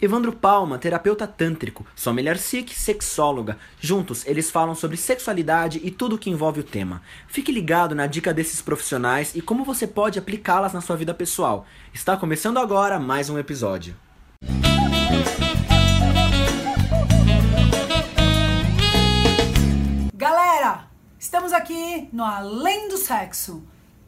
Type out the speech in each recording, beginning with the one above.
Evandro Palma, terapeuta tântrico, Sommelier Sikh, sexóloga. Juntos, eles falam sobre sexualidade e tudo o que envolve o tema. Fique ligado na dica desses profissionais e como você pode aplicá-las na sua vida pessoal. Está começando agora mais um episódio. Galera, estamos aqui no Além do Sexo.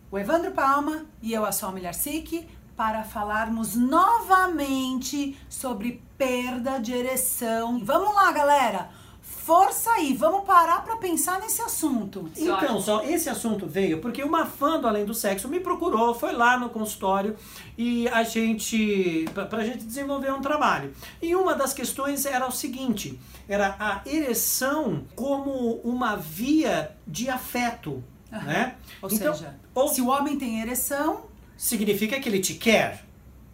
O Evandro Palma e eu, a Sommelier Sikh, para falarmos novamente sobre perda de ereção. Vamos lá, galera! Força aí, vamos parar para pensar nesse assunto. Então, só esse assunto veio porque uma fã do Além do Sexo me procurou, foi lá no consultório e a gente, pra gente desenvolver um trabalho. E uma das questões era o seguinte, era a ereção como uma via de afeto, né? Ou Então, seja, ou- se o homem tem ereção, Significa que ele te quer?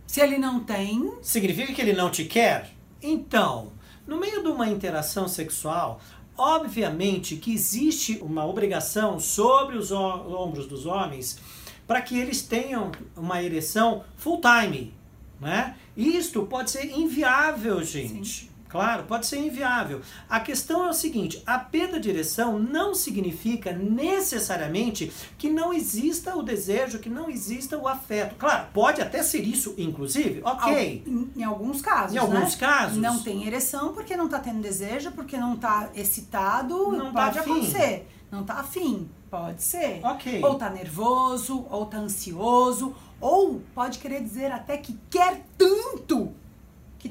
se ele não tem, Significa que ele não te quer? Então, no meio de uma interação sexual, obviamente que existe uma obrigação sobre os ombros dos homens para que eles tenham uma ereção full time, né? Isto pode ser inviável, gente. Claro, pode ser inviável. A questão é o seguinte: a perda de ereção não significa necessariamente que não exista o desejo, que não exista o afeto. Claro, pode até ser isso, inclusive, ok. em, em alguns casos, Em alguns né? casos. não tem ereção porque não tá tendo desejo, porque não tá excitado, Não tá pode afim. acontecer. Não tá afim, pode ser. Ok. Ou tá nervoso, ou tá ansioso, ou pode querer dizer até que quer tanto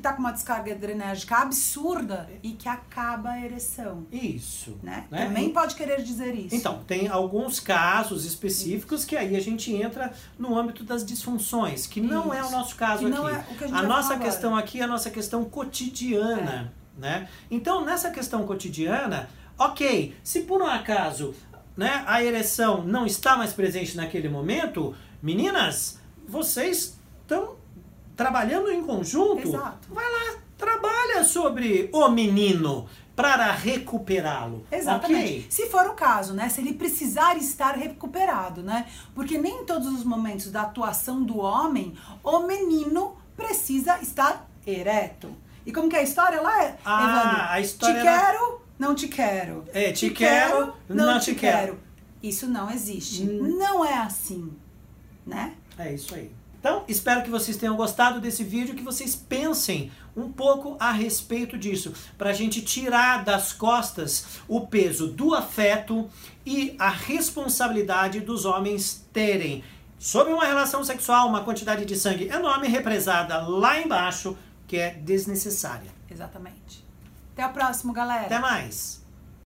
tá com uma descarga adrenérgica absurda e que acaba a ereção, Isso. né? né? Também pode querer dizer isso. Então, tem alguns casos específicos que aí a gente entra no âmbito das disfunções, que não é o Isso. nosso caso aqui. é a a nossa questão agora. aqui é a nossa questão cotidiana, né? Então, nessa questão cotidiana, ok, se por um acaso né, a ereção não está mais presente naquele momento, meninas, vocês estão trabalhando em conjunto. Exato. Vai lá, trabalha sobre o menino para recuperá-lo. Exatamente. ok? Se for o caso, né? Se ele precisar estar recuperado, né? Porque nem em todos os momentos da atuação do homem, o menino precisa estar ereto. E como que é a história lá? Ah, Evandro? a história Te era- quero, não te quero. É, te quero, não te quero. Isso não existe. Hum. Não é assim, né? É isso aí. Então, espero que vocês tenham gostado desse vídeo, que vocês pensem um pouco a respeito disso, para a gente tirar das costas o peso do afeto e a responsabilidade dos homens terem sobre uma relação sexual uma quantidade de sangue enorme represada lá embaixo, que é desnecessária. Exatamente. Até o próximo, galera. Até mais!